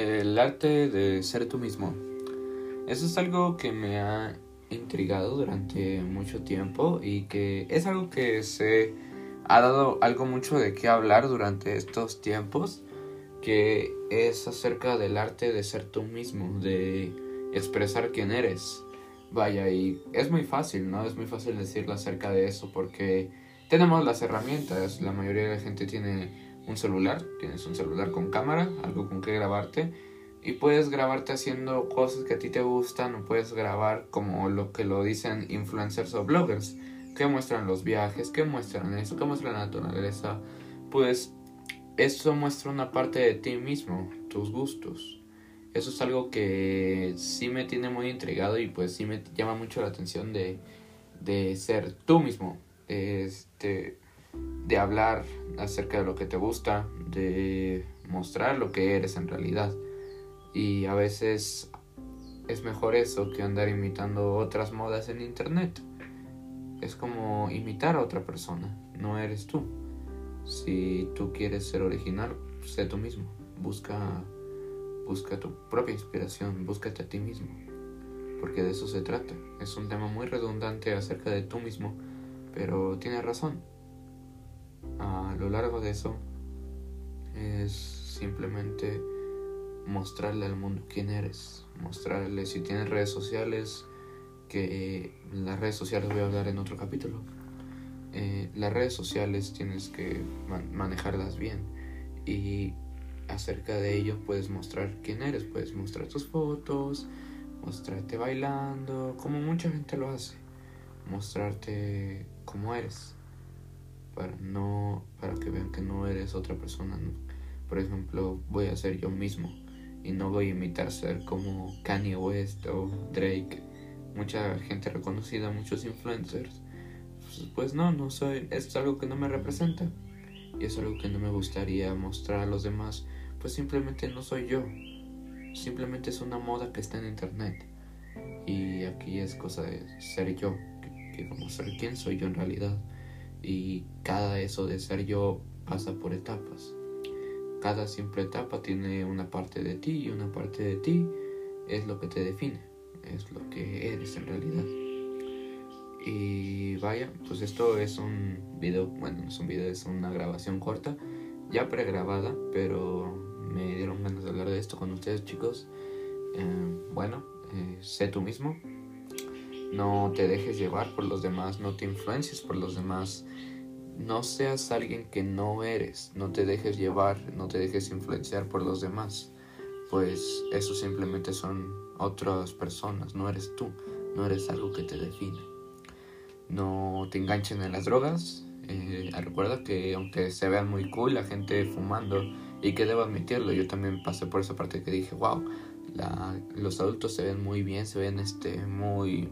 El arte de ser tú mismo. Eso es algo que me ha intrigado durante mucho tiempo y que es algo que se ha dado algo mucho de qué hablar durante estos tiempos, que es acerca del arte de ser tú mismo, de expresar quién eres. Vaya, y es muy fácil, ¿no? Es muy fácil decirlo acerca de eso porque tenemos las herramientas, la mayoría de la gente tiene un celular, tienes un celular con cámara, algo con que grabarte y puedes grabarte haciendo cosas que a ti te gustan o puedes grabar como lo que lo dicen influencers o bloggers que muestran los viajes, que muestran eso, que muestran la naturaleza, pues eso muestra una parte de ti mismo, tus gustos. Eso es algo que sí me tiene muy intrigado y pues sí me llama mucho la atención de, de ser tú mismo. Este, de hablar acerca de lo que te gusta, de mostrar lo que eres en realidad. Y a veces es mejor eso que andar imitando otras modas en internet. Es como imitar a otra persona, no eres tú. Si tú quieres ser original, sé tú mismo. Busca busca tu propia inspiración, búscate a ti mismo. Porque de eso se trata. Es un tema muy redundante acerca de tú mismo, pero tienes razón a lo largo de eso es simplemente mostrarle al mundo quién eres, mostrarle si tienes redes sociales, que las redes sociales voy a hablar en otro capítulo. Eh, las redes sociales tienes que manejarlas bien y acerca de ello puedes mostrar quién eres, puedes mostrar tus fotos, mostrarte bailando, como mucha gente lo hace, mostrarte cómo eres para que vean que no eres otra persona por ejemplo voy a ser yo mismo y no voy a imitar ser como Kanye West o Drake. Mucha gente reconocida muchos influencers. Pues, pues no no soy es algo que no me representa y es algo que no me gustaría mostrar a los demás. Pues simplemente no soy yo. Simplemente es una moda que está en internet y aquí es cosa de ser yo que, que como ser quién soy yo en realidad. Y cada eso de ser yo pasa por etapas. Cada simple etapa tiene una parte de ti y una parte de ti es lo que te define, es lo que eres en realidad. Y vaya, pues esto es un video, bueno, no es un video, es una grabación corta, ya pregrabada, pero me dieron ganas de hablar de esto con ustedes chicos. Eh, bueno, eh, sé tú mismo, no te dejes llevar por los demás, no te influencies por los demás, no seas alguien que no eres, no te dejes llevar, no te dejes influenciar por los demás, pues eso simplemente son otras personas, no eres tú, no eres algo que te define. No te enganchen en las drogas, eh, recuerda que aunque se vean muy cool la gente fumando, y que debo admitirlo, yo también pasé por esa parte que dije, wow, los adultos se ven muy bien, se ven este, muy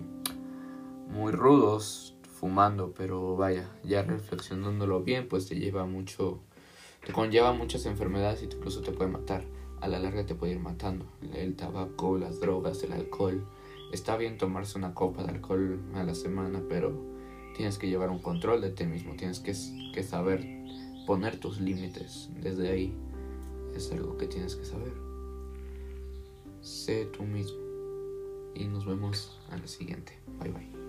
muy rudos fumando, pero vaya, ya reflexionándolo bien, pues te lleva mucho, te conlleva muchas enfermedades y incluso te puede matar. A la larga te puede ir matando. El tabaco, las drogas, el alcohol. Está bien tomarse una copa de alcohol a la semana, pero tienes que llevar un control de ti mismo, tienes que, saber poner tus límites. Desde ahí es algo que tienes que saber. Sé tú mismo. Y nos vemos a la siguiente. Bye bye.